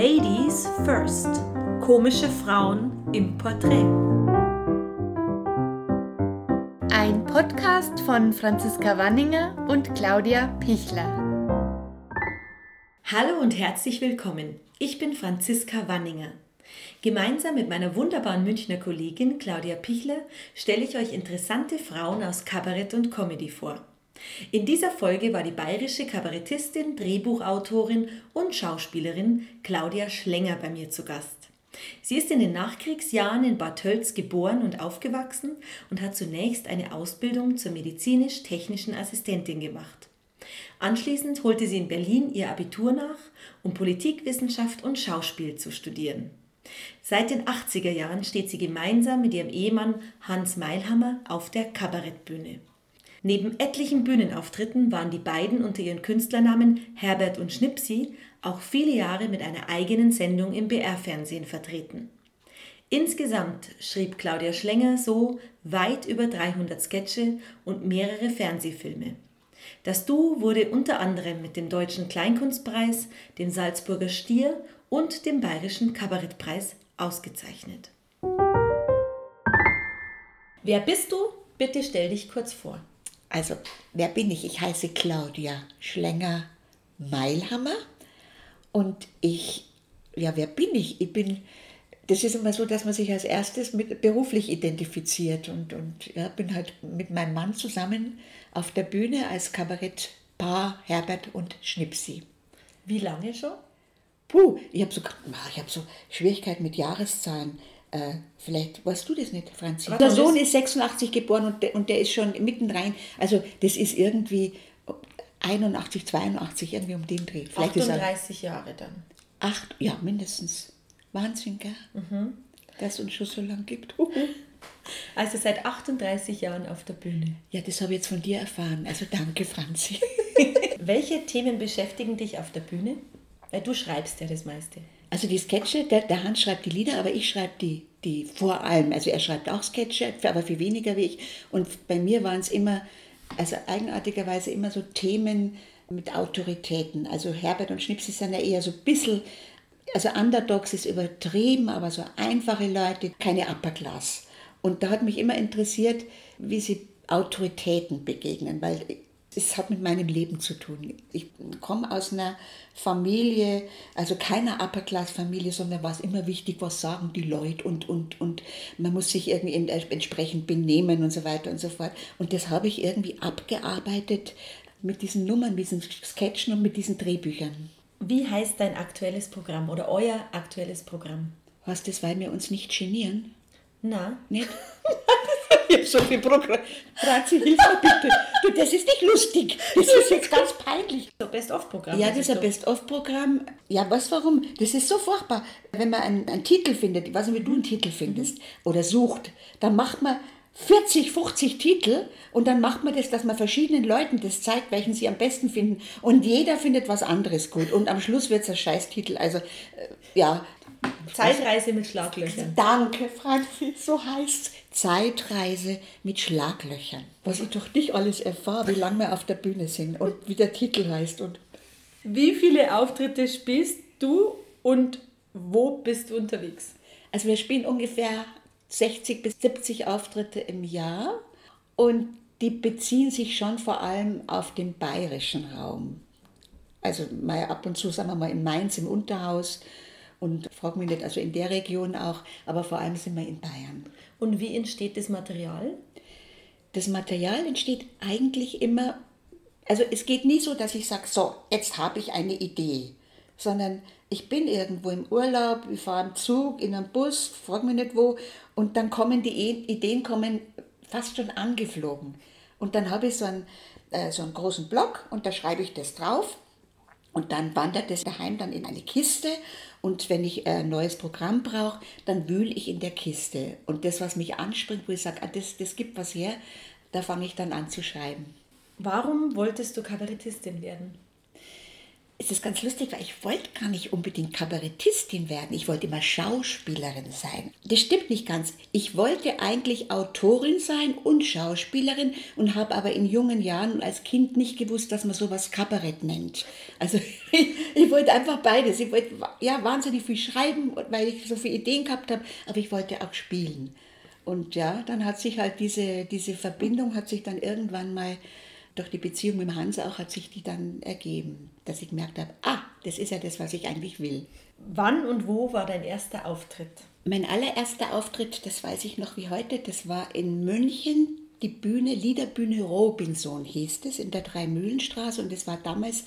Ladies First. Komische Frauen im Porträt. Ein Podcast von Franziska Wanninger und Claudia Pichler. Hallo und herzlich willkommen. Ich bin Franziska Wanninger. Gemeinsam mit meiner wunderbaren Münchner Kollegin Claudia Pichler stelle ich euch interessante Frauen aus Kabarett und Comedy vor. In dieser Folge war die bayerische Kabarettistin, Drehbuchautorin und Schauspielerin Claudia Schlenger bei mir zu Gast. Sie ist in den Nachkriegsjahren in Bad Tölz geboren und aufgewachsen und hat zunächst eine Ausbildung zur medizinisch-technischen Assistentin gemacht. Anschließend holte sie in Berlin ihr Abitur nach, um Politikwissenschaft und Schauspiel zu studieren. Seit den 80er Jahren steht sie gemeinsam mit ihrem Ehemann Hans Meilhammer auf der Kabarettbühne. Neben etlichen Bühnenauftritten waren die beiden unter ihren Künstlernamen Herbert und Schnipsi auch viele Jahre mit einer eigenen Sendung im BR-Fernsehen vertreten. Insgesamt schrieb Claudia Schlenger so weit über 300 Sketche und mehrere Fernsehfilme. Das Duo wurde unter anderem mit dem Deutschen Kleinkunstpreis, dem Salzburger Stier und dem Bayerischen Kabarettpreis ausgezeichnet. Wer bist du? Bitte stell dich kurz vor. Also, wer bin ich? Ich heiße Claudia Schlenger Meilhammer und ich, ja, wer bin ich? Ich bin, das ist immer so, dass man sich als erstes mit beruflich identifiziert und, und ja, bin halt mit meinem Mann zusammen auf der Bühne als Kabarettpaar Herbert und Schnipsi. Wie lange schon? Puh, ich habe so, hab so Schwierigkeiten mit Jahreszahlen. Äh, vielleicht weißt du das nicht, Franzi. Der Sohn ist 86 geboren und der, und der ist schon mittendrin. Also das ist irgendwie 81, 82, irgendwie um den Dreh. Vielleicht 38 Jahre dann. Acht, ja, mindestens. Wahnsinn, gell? Mhm. Dass es uns schon so lange gibt. Also seit 38 Jahren auf der Bühne. Ja, das habe ich jetzt von dir erfahren. Also danke, Franzi. Welche Themen beschäftigen dich auf der Bühne? Weil du schreibst ja das meiste. Also die Sketche, der, der Hans schreibt die Lieder, aber ich schreibe die, die vor allem. Also er schreibt auch Sketche, aber viel weniger wie ich. Und bei mir waren es immer, also eigenartigerweise immer so Themen mit Autoritäten. Also Herbert und Schnipsi sind ja eher so ein bisschen, also Underdogs ist übertrieben, aber so einfache Leute, keine Upper Class. Und da hat mich immer interessiert, wie sie Autoritäten begegnen, weil es hat mit meinem Leben zu tun. Ich komme aus einer Familie, also keiner Upper-Class-Familie, sondern war es immer wichtig, was sagen die Leute und, und, und man muss sich irgendwie entsprechend benehmen und so weiter und so fort. Und das habe ich irgendwie abgearbeitet mit diesen Nummern, mit diesen Sketchen und mit diesen Drehbüchern. Wie heißt dein aktuelles Programm oder euer aktuelles Programm? Was das, weil wir uns nicht genieren? Na? Nicht? ich habe so viel Programm. Franzi, hilf mir bitte. Du, das ist nicht lustig. Das ist jetzt ganz peinlich. So Best-of-Programm. Ja, das ist ein Best-of-Programm. Ja, was, warum? Das ist so furchtbar. Wenn man einen, einen Titel findet, ich weiß nicht, wie du einen Titel findest, oder sucht, dann macht man 40, 50 Titel und dann macht man das, dass man verschiedenen Leuten das zeigt, welchen sie am besten finden. Und jeder findet was anderes gut. Und am Schluss wird es ein Scheißtitel. Also, äh, ja. Zeitreise mit Schlaglöchern. Danke, Franzi, so heißt Zeitreise mit Schlaglöchern. Was ich doch nicht alles erfahre, wie lange wir auf der Bühne sind und wie der Titel heißt. Und wie viele Auftritte spielst du und wo bist du unterwegs? Also wir spielen ungefähr 60 bis 70 Auftritte im Jahr und die beziehen sich schon vor allem auf den bayerischen Raum. Also mal ab und zu, sagen wir mal, in Mainz im Unterhaus und frag mich nicht, also in der Region auch, aber vor allem sind wir in Bayern. Und wie entsteht das Material? Das Material entsteht eigentlich immer, also es geht nie so, dass ich sage, so, jetzt habe ich eine Idee, sondern ich bin irgendwo im Urlaub, ich fahre im Zug, in einem Bus, frag mich nicht wo, und dann kommen die Ideen kommen fast schon angeflogen. Und dann habe ich so einen, äh, so einen großen Block und da schreibe ich das drauf und dann wandert es daheim dann in eine Kiste und wenn ich ein neues Programm brauche, dann wühle ich in der Kiste. Und das, was mich anspringt, wo ich sage, ah, das, das gibt was her, da fange ich dann an zu schreiben. Warum wolltest du Kabarettistin werden? Es ist ganz lustig, weil ich wollte gar nicht unbedingt Kabarettistin werden. Ich wollte immer Schauspielerin sein. Das stimmt nicht ganz. Ich wollte eigentlich Autorin sein und Schauspielerin und habe aber in jungen Jahren als Kind nicht gewusst, dass man sowas Kabarett nennt. Also ich wollte einfach beides. Ich wollte ja wahnsinnig viel schreiben, weil ich so viele Ideen gehabt habe, aber ich wollte auch spielen. Und ja, dann hat sich halt diese, diese Verbindung hat sich dann irgendwann mal durch die Beziehung mit Hans auch hat sich die dann ergeben, dass ich gemerkt habe, ah, das ist ja das, was ich eigentlich will. Wann und wo war dein erster Auftritt? Mein allererster Auftritt, das weiß ich noch wie heute, das war in München, die Bühne, Liederbühne Robinson hieß es, in der Dreimühlenstraße und das war damals,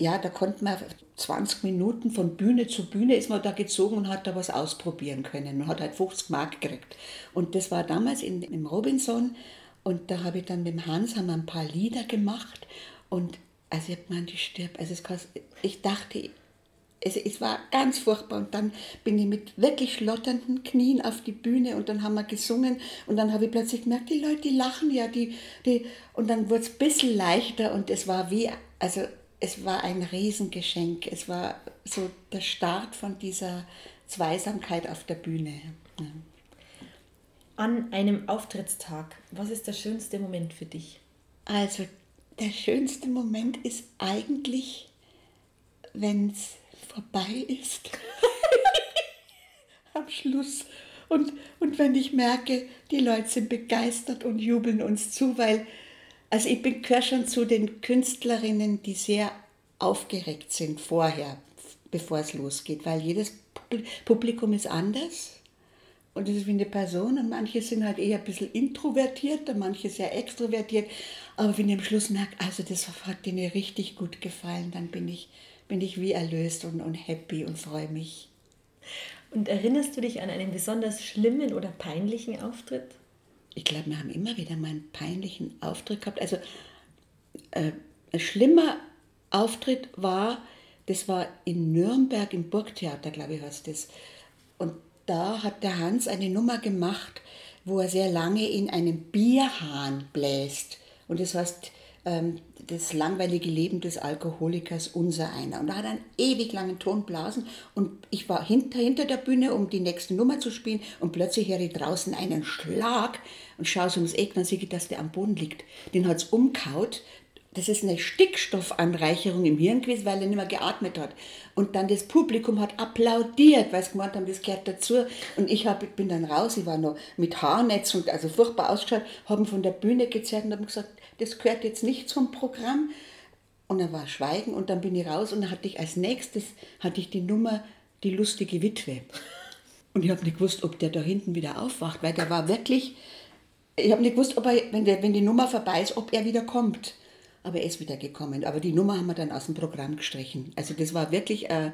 ja, da konnte man 20 Minuten von Bühne zu Bühne ist man da gezogen und hat da was ausprobieren können und hat halt 50 Mark gekriegt. Und das war damals in, im Robinson und da habe ich dann mit dem Hans haben wir ein paar Lieder gemacht und also ich habe die stirbt. Also es, ich dachte, es, es war ganz furchtbar und dann bin ich mit wirklich schlotternden Knien auf die Bühne und dann haben wir gesungen und dann habe ich plötzlich gemerkt, die Leute, die lachen ja, die, die und dann wurde es ein bisschen leichter und es war wie, also es war ein Riesengeschenk. Es war so der Start von dieser Zweisamkeit auf der Bühne. Ja an einem Auftrittstag, was ist der schönste Moment für dich? Also der schönste Moment ist eigentlich, wenn es vorbei ist. Am Schluss. Und, und wenn ich merke, die Leute sind begeistert und jubeln uns zu, weil, also ich gehöre schon zu den Künstlerinnen, die sehr aufgeregt sind vorher, bevor es losgeht, weil jedes Publikum ist anders und das ist wie eine Person und manche sind halt eher ein bisschen introvertiert und manche sehr extrovertiert. Aber wenn ich am Schluss merke, also das hat denen richtig gut gefallen, dann bin ich, bin ich wie erlöst und, und happy und freue mich. Und erinnerst du dich an einen besonders schlimmen oder peinlichen Auftritt? Ich glaube, wir haben immer wieder mal einen peinlichen Auftritt gehabt. Also äh, ein schlimmer Auftritt war, das war in Nürnberg im Burgtheater, glaube ich, heißt das. Und da hat der Hans eine Nummer gemacht, wo er sehr lange in einem Bierhahn bläst. Und das heißt, ähm, das langweilige Leben des Alkoholikers unser einer. Und da hat er einen ewig langen Ton blasen und ich war hinter, hinter der Bühne, um die nächste Nummer zu spielen und plötzlich höre ich draußen einen Schlag und schaue so ums Eck, dann sehe ich, dass der am Boden liegt. Den hat es umkaut, das ist eine Stickstoffanreicherung im Hirn gewesen, weil er nicht mehr geatmet hat. Und dann das Publikum hat applaudiert, weil sie gemeint haben, das gehört dazu. Und ich hab, bin dann raus, ich war noch mit Haarnetz und also furchtbar ausgeschaut, haben von der Bühne gezerrt und haben gesagt, das gehört jetzt nicht zum Programm. Und dann war Schweigen und dann bin ich raus und dann hatte ich als nächstes hatte ich die Nummer Die lustige Witwe. Und ich habe nicht gewusst, ob der da hinten wieder aufwacht, weil der war wirklich, ich habe nicht gewusst, ob er, wenn, der, wenn die Nummer vorbei ist, ob er wieder kommt aber er ist wieder gekommen. Aber die Nummer haben wir dann aus dem Programm gestrichen. Also das war wirklich, äh,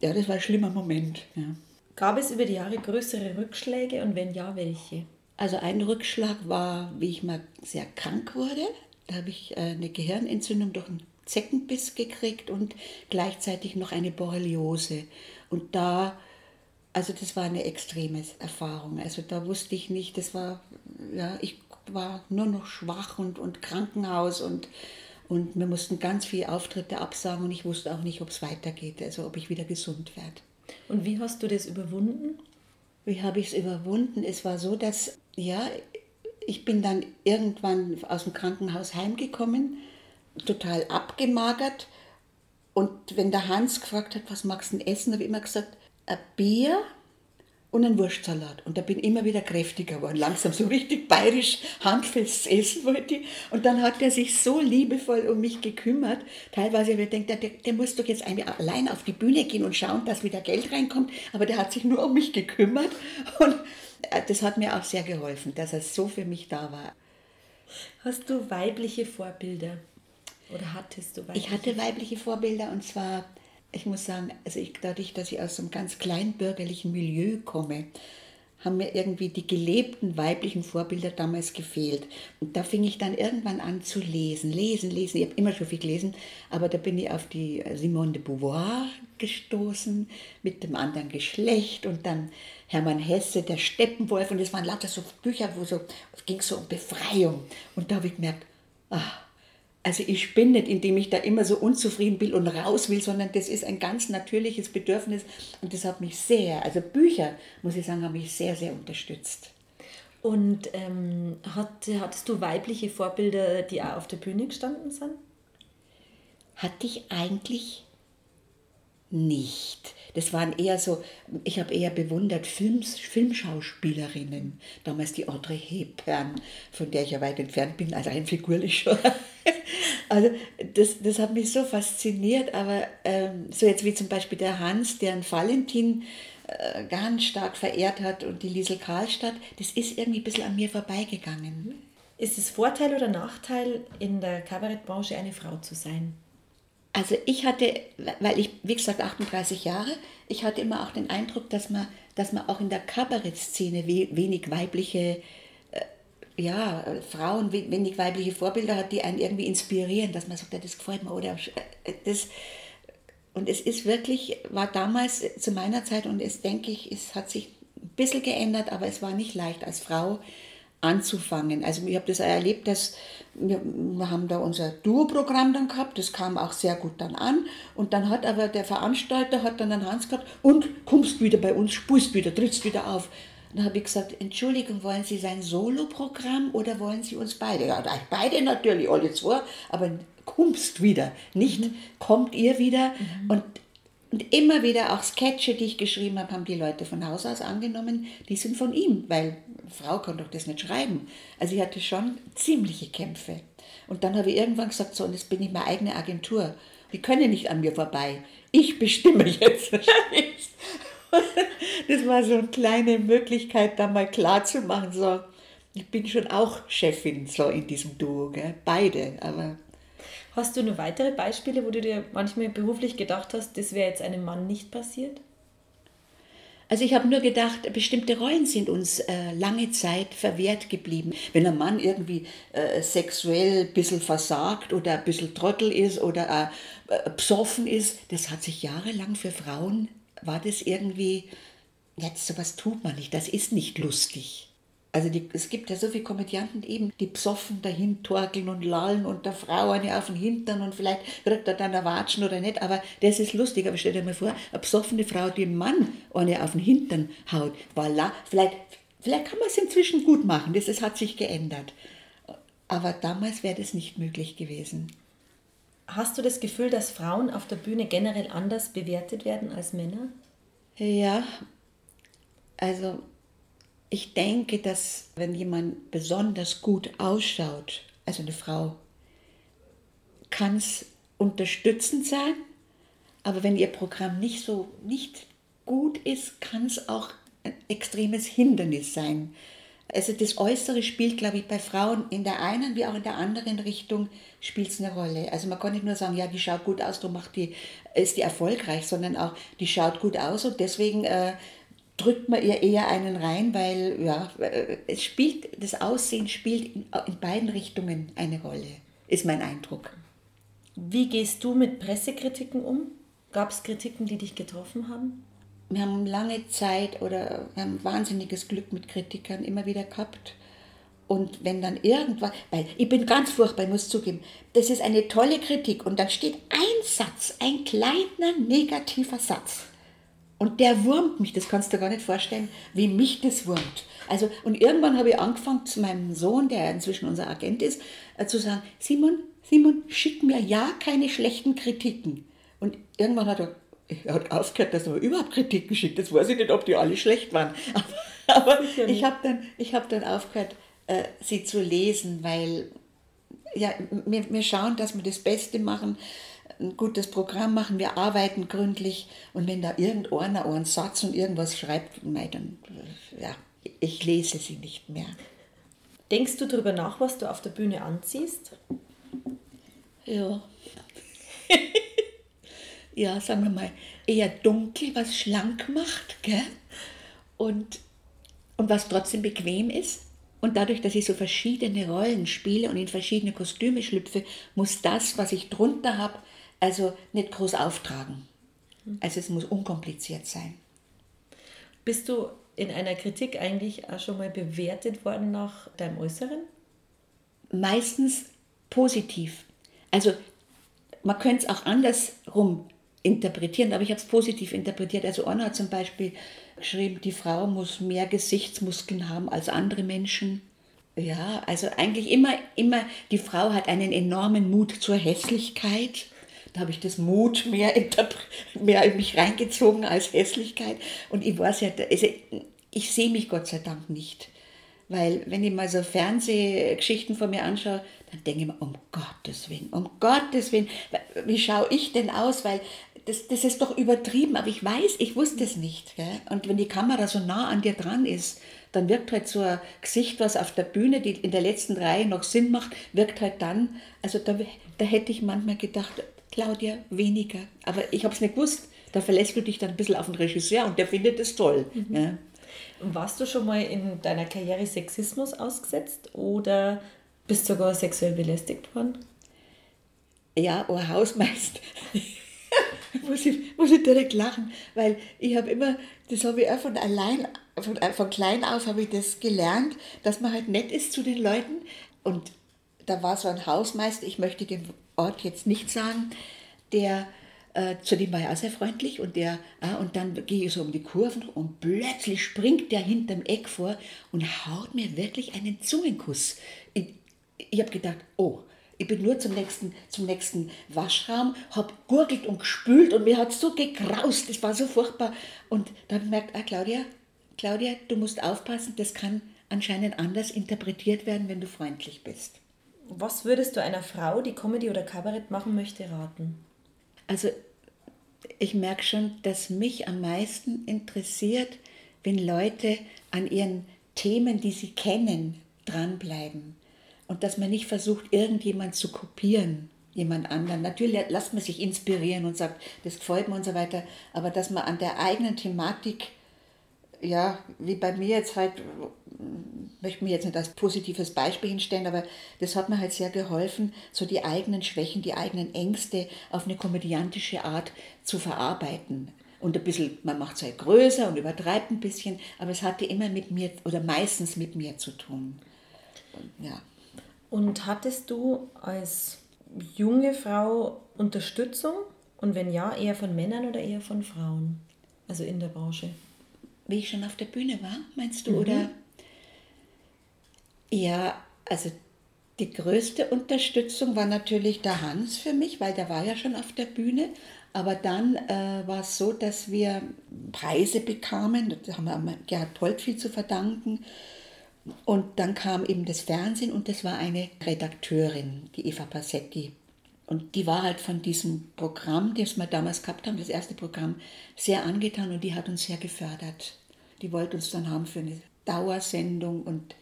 ja, das war ein schlimmer Moment. Ja. Gab es über die Jahre größere Rückschläge und wenn ja, welche? Also ein Rückschlag war, wie ich mal sehr krank wurde. Da habe ich äh, eine Gehirnentzündung durch einen Zeckenbiss gekriegt und gleichzeitig noch eine Borreliose. Und da, also das war eine extreme Erfahrung. Also da wusste ich nicht, das war, ja, ich war nur noch schwach und, und Krankenhaus und, und wir mussten ganz viele Auftritte absagen und ich wusste auch nicht, ob es weitergeht, also ob ich wieder gesund werde. Und wie hast du das überwunden? Wie habe ich es überwunden? Es war so, dass, ja, ich bin dann irgendwann aus dem Krankenhaus heimgekommen, total abgemagert. Und wenn der Hans gefragt hat, was magst du denn essen, habe ich immer gesagt, ein Bier und ein Wurstsalat. Und da bin ich immer wieder kräftiger geworden, langsam so richtig bayerisch handfest essen wollte ich. Und dann hat er sich so liebevoll um mich gekümmert. Teilweise habe ich gedacht, der, der muss doch jetzt allein auf die Bühne gehen und schauen, dass wieder Geld reinkommt. Aber der hat sich nur um mich gekümmert. Und äh, das hat mir auch sehr geholfen, dass er so für mich da war. Hast du weibliche Vorbilder? Oder hattest du weibliche? Ich hatte weibliche Vorbilder und zwar ich muss sagen, also ich, dadurch, dass ich aus einem ganz kleinbürgerlichen Milieu komme, haben mir irgendwie die gelebten weiblichen Vorbilder damals gefehlt. Und da fing ich dann irgendwann an zu lesen, lesen, lesen. Ich habe immer schon viel gelesen, aber da bin ich auf die Simone de Beauvoir gestoßen mit dem anderen Geschlecht und dann Hermann Hesse, der Steppenwolf. Und es waren lauter so Bücher, wo so, es ging so um Befreiung. Und da habe ich gemerkt, ach, Also ich bin nicht, indem ich da immer so unzufrieden bin und raus will, sondern das ist ein ganz natürliches Bedürfnis und das hat mich sehr, also Bücher, muss ich sagen, haben mich sehr, sehr unterstützt. Und ähm, hat, hattest du weibliche Vorbilder, die auch auf der Bühne gestanden sind? Hatte ich eigentlich nicht. Das waren eher so, ich habe eher bewundert Films, Filmschauspielerinnen. Damals die Audrey Hepburn, von der ich ja weit entfernt bin, also rein figurlich schon. Also das, das hat mich so fasziniert, aber ähm, so jetzt wie zum Beispiel der Hans, der einen Valentin äh, ganz stark verehrt hat und die Liesel Karlstadt, das ist irgendwie ein bisschen an mir vorbeigegangen. Ist es Vorteil oder Nachteil, in der Kabarettbranche eine Frau zu sein? Also ich hatte, weil ich, wie gesagt, 38 Jahre, ich hatte immer auch den Eindruck, dass man, dass man auch in der Kabarettszene wenig weibliche äh, ja, Frauen, wenig weibliche Vorbilder hat, die einen irgendwie inspirieren, dass man sagt, das gefällt mir oder äh, das. Und es ist wirklich, war damals zu meiner Zeit und es denke ich, es hat sich ein bisschen geändert, aber es war nicht leicht als Frau anzufangen. Also ich habe das erlebt, dass wir, wir haben da unser Duo-Programm dann gehabt, das kam auch sehr gut dann an und dann hat aber der Veranstalter hat dann einen Hans gehabt und kommst wieder bei uns, spulst wieder, trittst wieder auf. Dann habe ich gesagt, Entschuldigung, wollen Sie sein Solo-Programm oder wollen Sie uns beide? Ja, beide natürlich, alle zwei, aber kommst wieder, nicht mhm. kommt ihr wieder mhm. und und immer wieder auch Sketche, die ich geschrieben habe, haben die Leute von Haus aus angenommen, die sind von ihm, weil Frau kann doch das nicht schreiben. Also ich hatte schon ziemliche Kämpfe. Und dann habe ich irgendwann gesagt, so, und jetzt bin ich meine eigene Agentur. Die können nicht an mir vorbei. Ich bestimme jetzt. das war so eine kleine Möglichkeit, da mal klar zu machen, so, ich bin schon auch Chefin so in diesem Duo, gell? beide, aber Hast du noch weitere Beispiele, wo du dir manchmal beruflich gedacht hast, das wäre jetzt einem Mann nicht passiert? Also ich habe nur gedacht, bestimmte Rollen sind uns äh, lange Zeit verwehrt geblieben. Wenn ein Mann irgendwie äh, sexuell ein bisschen versagt oder ein bisschen Trottel ist oder äh, psoffen ist, das hat sich jahrelang für Frauen, war das irgendwie, jetzt sowas tut man nicht, das ist nicht lustig. Also die, es gibt ja so viele Komödianten eben, die psoffen dahin torkeln und lallen und der Frau eine auf den Hintern und vielleicht kriegt er dann ein Watschen oder nicht, aber das ist lustig. Aber stell dir mal vor, eine psoffene Frau, die dem Mann eine auf den Hintern haut, voilà, vielleicht, vielleicht kann man es inzwischen gut machen, das, das hat sich geändert. Aber damals wäre das nicht möglich gewesen. Hast du das Gefühl, dass Frauen auf der Bühne generell anders bewertet werden als Männer? Ja, also ich denke, dass wenn jemand besonders gut ausschaut, also eine Frau, kann es unterstützend sein, aber wenn ihr Programm nicht so nicht gut ist, kann es auch ein extremes Hindernis sein. Also das Äußere spielt, glaube ich, bei Frauen in der einen wie auch in der anderen Richtung spielt es eine Rolle. Also man kann nicht nur sagen, ja, die schaut gut aus, darum macht die, ist die erfolgreich, sondern auch, die schaut gut aus und deswegen äh, drückt man ihr eher einen rein, weil ja, es spielt, das Aussehen spielt in, in beiden Richtungen eine Rolle, ist mein Eindruck. Wie gehst du mit Pressekritiken um? Gab es Kritiken, die dich getroffen haben? Wir haben lange Zeit oder wir haben wahnsinniges Glück mit Kritikern immer wieder gehabt. Und wenn dann irgendwas, weil ich bin ganz furchtbar, ich muss zugeben, das ist eine tolle Kritik und dann steht ein Satz, ein kleiner negativer Satz und der wurmt mich, das kannst du dir gar nicht vorstellen, wie mich das wurmt. Also, und irgendwann habe ich angefangen zu meinem Sohn, der inzwischen unser Agent ist, äh, zu sagen, Simon, Simon, schick mir ja keine schlechten Kritiken. Und irgendwann hat er, er hat aufgehört, dass er überhaupt Kritiken schickt. Das weiß ich nicht, ob die alle schlecht waren. Aber, aber ich habe dann, hab dann aufgehört, äh, sie zu lesen, weil ja, wir, wir schauen, dass wir das Beste machen ein gutes Programm machen, wir arbeiten gründlich und wenn da irgendeiner einen Satz und irgendwas schreibt, dann, ja, ich lese sie nicht mehr. Denkst du darüber nach, was du auf der Bühne anziehst? Ja. ja, sagen wir mal, eher dunkel, was schlank macht, gell? Und, und was trotzdem bequem ist. Und dadurch, dass ich so verschiedene Rollen spiele und in verschiedene Kostüme schlüpfe, muss das, was ich drunter habe, also nicht groß auftragen. Also es muss unkompliziert sein. Bist du in einer Kritik eigentlich auch schon mal bewertet worden nach deinem Äußeren? Meistens positiv. Also man könnte es auch andersrum interpretieren, aber ich habe es positiv interpretiert. Also Anna hat zum Beispiel geschrieben, die Frau muss mehr Gesichtsmuskeln haben als andere Menschen. Ja, also eigentlich immer, immer, die Frau hat einen enormen Mut zur Hässlichkeit. Da habe ich das Mut mehr, mehr in mich reingezogen als Hässlichkeit. Und ich weiß ja, also ich sehe mich Gott sei Dank nicht. Weil wenn ich mal so Fernsehgeschichten von mir anschaue, dann denke ich mir, um Gottes Willen, um Gottes Willen, wie schaue ich denn aus? Weil das, das ist doch übertrieben, aber ich weiß, ich wusste es nicht. Gell? Und wenn die Kamera so nah an dir dran ist, dann wirkt halt so ein Gesicht, was auf der Bühne, die in der letzten Reihe noch Sinn macht, wirkt halt dann, also da, da hätte ich manchmal gedacht, Claudia, weniger. Aber ich habe es nicht gewusst. Da verlässt du dich dann ein bisschen auf den Regisseur und der findet es toll. Mhm. Ja. Warst du schon mal in deiner Karriere Sexismus ausgesetzt oder bist sogar sexuell belästigt worden? Ja, oh Hausmeister. muss, ich, muss ich direkt lachen, weil ich habe immer, das habe ich auch von allein, von, von klein auf habe ich das gelernt, dass man halt nett ist zu den Leuten. Und da war so ein Hausmeister, ich möchte den Ort jetzt nicht sagen, der äh, zu dem war auch sehr freundlich und der, ah, und dann gehe ich so um die Kurven und plötzlich springt der hinterm Eck vor und haut mir wirklich einen Zungenkuss. Ich, ich habe gedacht, oh, ich bin nur zum nächsten, zum nächsten Waschraum, habe gurgelt und gespült und mir hat so gekraust, das war so furchtbar. Und dann gemerkt, ah, Claudia, Claudia, du musst aufpassen, das kann anscheinend anders interpretiert werden, wenn du freundlich bist. Was würdest du einer Frau, die Comedy oder Kabarett machen möchte, raten? Also ich merke schon, dass mich am meisten interessiert, wenn Leute an ihren Themen, die sie kennen, dranbleiben. Und dass man nicht versucht, irgendjemand zu kopieren, jemand anderen. Natürlich lässt man sich inspirieren und sagt, das gefällt mir und so weiter, aber dass man an der eigenen Thematik, ja, wie bei mir jetzt halt möchte mich jetzt nicht als positives Beispiel hinstellen, aber das hat mir halt sehr geholfen, so die eigenen Schwächen, die eigenen Ängste auf eine komödiantische Art zu verarbeiten. Und ein bisschen, man macht es halt größer und übertreibt ein bisschen, aber es hatte immer mit mir oder meistens mit mir zu tun. Und, ja. Und hattest du als junge Frau Unterstützung? Und wenn ja, eher von Männern oder eher von Frauen? Also in der Branche? Wie ich schon auf der Bühne war, meinst du? Mhm. Oder ja, also die größte Unterstützung war natürlich der Hans für mich, weil der war ja schon auf der Bühne. Aber dann äh, war es so, dass wir Preise bekamen. Da haben wir Gerhard Polt viel zu verdanken. Und dann kam eben das Fernsehen und das war eine Redakteurin, die Eva Passetti. Und die war halt von diesem Programm, das wir damals gehabt haben, das erste Programm, sehr angetan und die hat uns sehr gefördert. Die wollte uns dann haben für eine Dauersendung und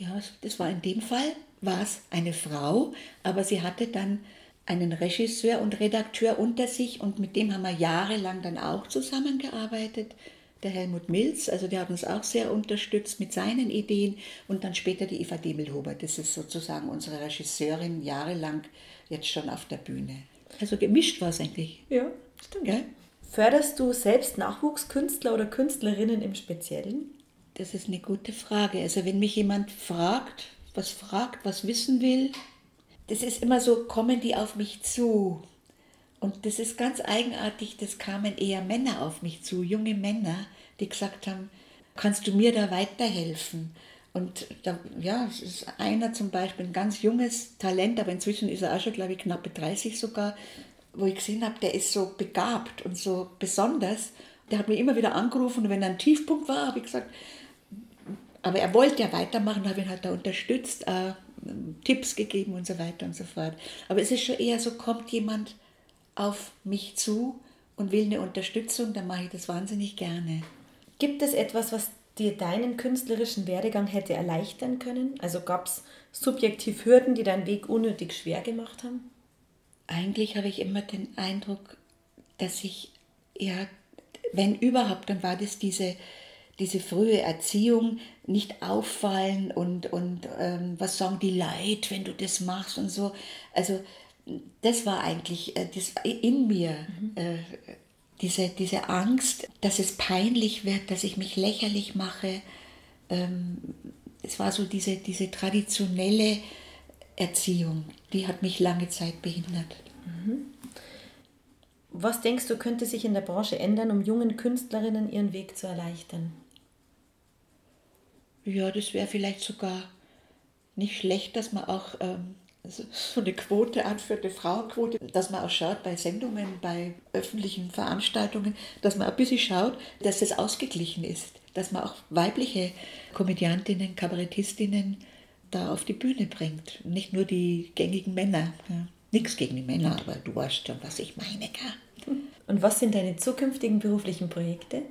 ja, das war in dem Fall, war es eine Frau, aber sie hatte dann einen Regisseur und Redakteur unter sich und mit dem haben wir jahrelang dann auch zusammengearbeitet. Der Helmut Milz, also der hat uns auch sehr unterstützt mit seinen Ideen und dann später die Eva Demelhuber, das ist sozusagen unsere Regisseurin jahrelang jetzt schon auf der Bühne. Also gemischt war es eigentlich. Ja, stimmt. Gell? Förderst du selbst Nachwuchskünstler oder Künstlerinnen im Speziellen? Das ist eine gute Frage. Also wenn mich jemand fragt, was fragt, was wissen will, das ist immer so, kommen die auf mich zu. Und das ist ganz eigenartig, das kamen eher Männer auf mich zu, junge Männer, die gesagt haben, kannst du mir da weiterhelfen? Und da, ja, es ist einer zum Beispiel, ein ganz junges Talent, aber inzwischen ist er auch schon, glaube ich, knappe 30 sogar, wo ich gesehen habe, der ist so begabt und so besonders. Der hat mich immer wieder angerufen und wenn er ein Tiefpunkt war, habe ich gesagt, aber er wollte ja weitermachen, habe ihn halt da unterstützt, äh, Tipps gegeben und so weiter und so fort. Aber es ist schon eher so, kommt jemand auf mich zu und will eine Unterstützung, dann mache ich das wahnsinnig gerne. Gibt es etwas, was dir deinen künstlerischen Werdegang hätte erleichtern können? Also gab es subjektiv Hürden, die deinen Weg unnötig schwer gemacht haben? Eigentlich habe ich immer den Eindruck, dass ich, ja, wenn überhaupt, dann war das diese diese frühe Erziehung nicht auffallen und, und ähm, was sagen die Leute, wenn du das machst und so. Also das war eigentlich äh, das in mir, mhm. äh, diese, diese Angst, dass es peinlich wird, dass ich mich lächerlich mache. Ähm, es war so diese, diese traditionelle Erziehung. Die hat mich lange Zeit behindert. Was denkst du, könnte sich in der Branche ändern, um jungen Künstlerinnen ihren Weg zu erleichtern? Ja, das wäre vielleicht sogar nicht schlecht, dass man auch ähm, so eine Quote anführt, eine Frauenquote, dass man auch schaut bei Sendungen, bei öffentlichen Veranstaltungen, dass man ein bisschen schaut, dass das ausgeglichen ist, dass man auch weibliche Komödiantinnen, Kabarettistinnen da auf die Bühne bringt. Nicht nur die gängigen Männer. Ja. Nichts gegen die Männer, aber du weißt schon, was ich meine. Gell? Und was sind deine zukünftigen beruflichen Projekte?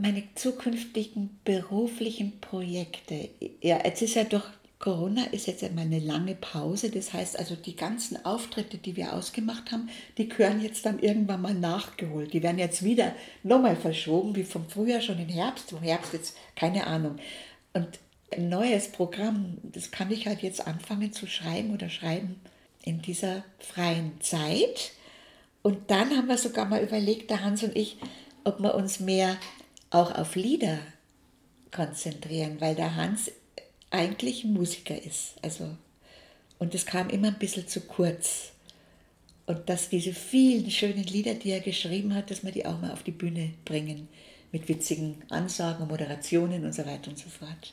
Meine zukünftigen beruflichen Projekte. Ja, jetzt ist ja durch Corona ist jetzt einmal eine lange Pause. Das heißt also, die ganzen Auftritte, die wir ausgemacht haben, die gehören jetzt dann irgendwann mal nachgeholt. Die werden jetzt wieder nochmal verschoben, wie vom Frühjahr schon im Herbst. Im Herbst jetzt keine Ahnung. Und ein neues Programm, das kann ich halt jetzt anfangen zu schreiben oder schreiben in dieser freien Zeit. Und dann haben wir sogar mal überlegt, der Hans und ich, ob wir uns mehr auch auf Lieder konzentrieren, weil der Hans eigentlich Musiker ist. Also, und es kam immer ein bisschen zu kurz. Und dass diese vielen schönen Lieder, die er geschrieben hat, dass wir die auch mal auf die Bühne bringen. Mit witzigen Ansagen, Moderationen und so weiter und so fort.